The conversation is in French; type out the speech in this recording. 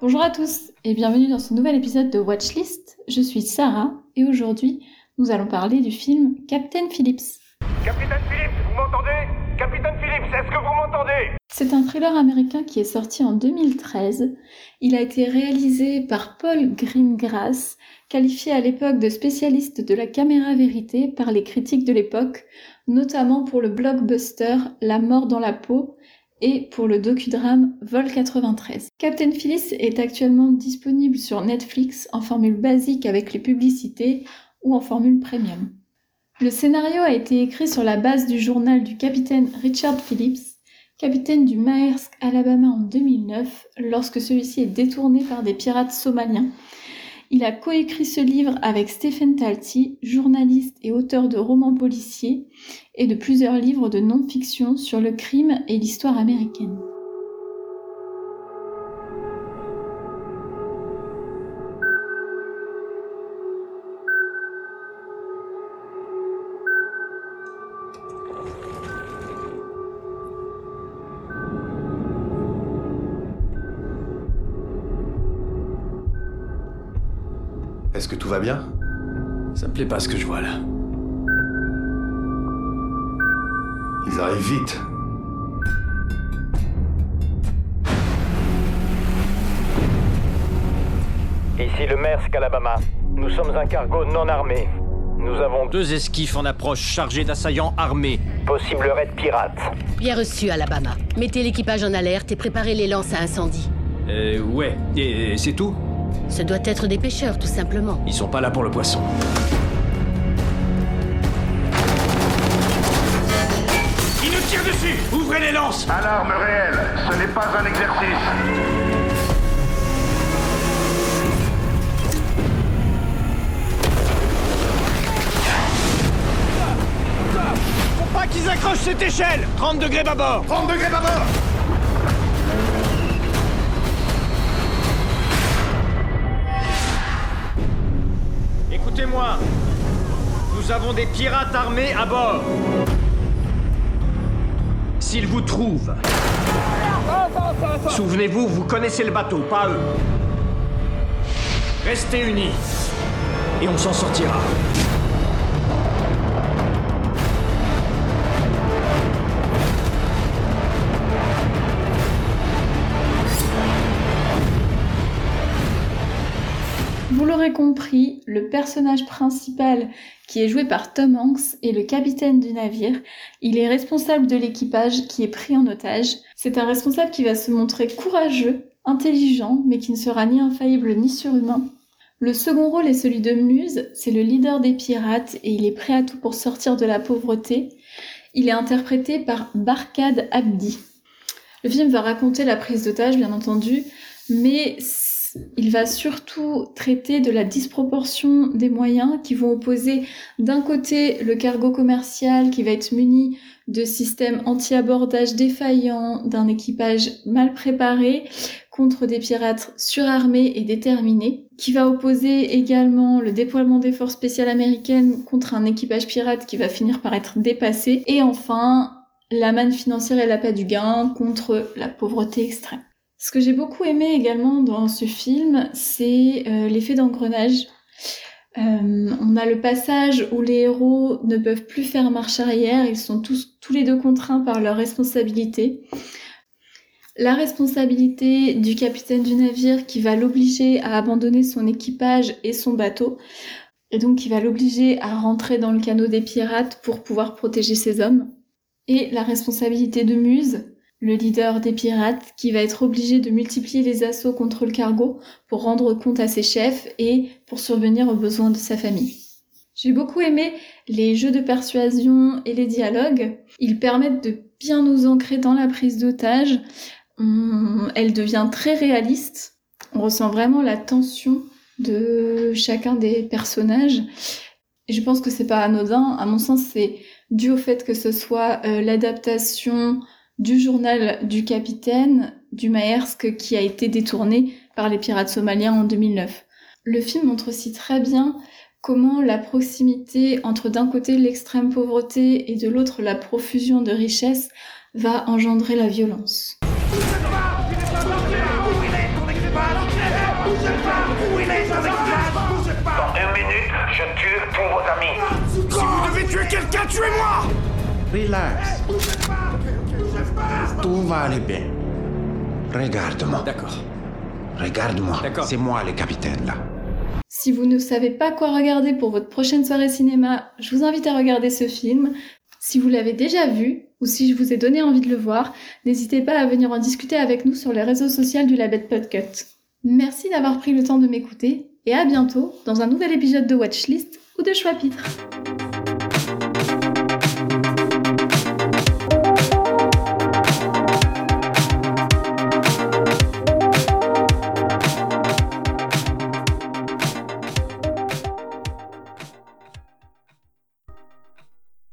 Bonjour à tous et bienvenue dans ce nouvel épisode de Watchlist. Je suis Sarah et aujourd'hui nous allons parler du film Captain Phillips. Capitaine Phillips, vous m'entendez? Capitaine Phillips, C'est un thriller américain qui est sorti en 2013. Il a été réalisé par Paul Greengrass, qualifié à l'époque de spécialiste de la caméra vérité par les critiques de l'époque, notamment pour le blockbuster La mort dans la peau et pour le docudrame Vol 93. Captain Phillips est actuellement disponible sur Netflix en formule basique avec les publicités ou en formule premium. Le scénario a été écrit sur la base du journal du capitaine Richard Phillips, capitaine du Maersk Alabama en 2009, lorsque celui-ci est détourné par des pirates somaliens. Il a coécrit ce livre avec Stephen Talty, journaliste et auteur de romans policiers, et de plusieurs livres de non-fiction sur le crime et l'histoire américaine. Est-ce que tout va bien? Ça me plaît pas ce que je vois là. Ils arrivent vite. Ici le Maersk Alabama. Nous sommes un cargo non armé. Nous avons deux esquifs en approche chargés d'assaillants armés. possibles raids pirates. Bien reçu, Alabama. Mettez l'équipage en alerte et préparez les lances à incendie. Euh, ouais. Et, et c'est tout? Ce doit être des pêcheurs, tout simplement. Ils sont pas là pour le poisson. Ils nous tirent dessus Ouvrez les lances Alarme réelle. Ce n'est pas un exercice. Faut pas qu'ils accrochent cette échelle 30 degrés bâbord 30 degrés d'abord Nous avons des pirates armés à bord S'ils vous trouvent, souvenez-vous, vous connaissez le bateau, pas eux. Restez unis et on s'en sortira. Vous l'aurez compris, le personnage principal qui est joué par Tom Hanks est le capitaine du navire. Il est responsable de l'équipage qui est pris en otage. C'est un responsable qui va se montrer courageux, intelligent, mais qui ne sera ni infaillible ni surhumain. Le second rôle est celui de Muse, c'est le leader des pirates et il est prêt à tout pour sortir de la pauvreté. Il est interprété par Barkad Abdi. Le film va raconter la prise d'otage, bien entendu, mais il va surtout traiter de la disproportion des moyens qui vont opposer d'un côté le cargo commercial qui va être muni de systèmes anti-abordage défaillants, d'un équipage mal préparé contre des pirates surarmés et déterminés, qui va opposer également le déploiement des forces spéciales américaines contre un équipage pirate qui va finir par être dépassé, et enfin la manne financière et l'appât du gain contre la pauvreté extrême. Ce que j'ai beaucoup aimé également dans ce film, c'est euh, l'effet d'engrenage. Euh, on a le passage où les héros ne peuvent plus faire marche arrière, ils sont tous, tous les deux contraints par leur responsabilité. La responsabilité du capitaine du navire qui va l'obliger à abandonner son équipage et son bateau, et donc qui va l'obliger à rentrer dans le canot des pirates pour pouvoir protéger ses hommes. Et la responsabilité de Muse, le leader des pirates, qui va être obligé de multiplier les assauts contre le cargo pour rendre compte à ses chefs et pour survenir aux besoins de sa famille. J'ai beaucoup aimé les jeux de persuasion et les dialogues. Ils permettent de bien nous ancrer dans la prise d'otage. Hum, Elle devient très réaliste. On ressent vraiment la tension de chacun des personnages. Et je pense que c'est pas anodin. À mon sens, c'est dû au fait que ce soit euh, l'adaptation du journal du capitaine du Maersk qui a été détourné par les pirates somaliens en 2009. Le film montre aussi très bien comment la proximité entre d'un côté l'extrême pauvreté et de l'autre la profusion de richesses va engendrer la violence. Tout va aller bien. Regarde-moi. D'accord. Regarde-moi. D'accord. C'est moi le capitaine là. Si vous ne savez pas quoi regarder pour votre prochaine soirée cinéma, je vous invite à regarder ce film. Si vous l'avez déjà vu, ou si je vous ai donné envie de le voir, n'hésitez pas à venir en discuter avec nous sur les réseaux sociaux du Label Podcut. Merci d'avoir pris le temps de m'écouter, et à bientôt dans un nouvel épisode de Watchlist ou de Choix-Pitre.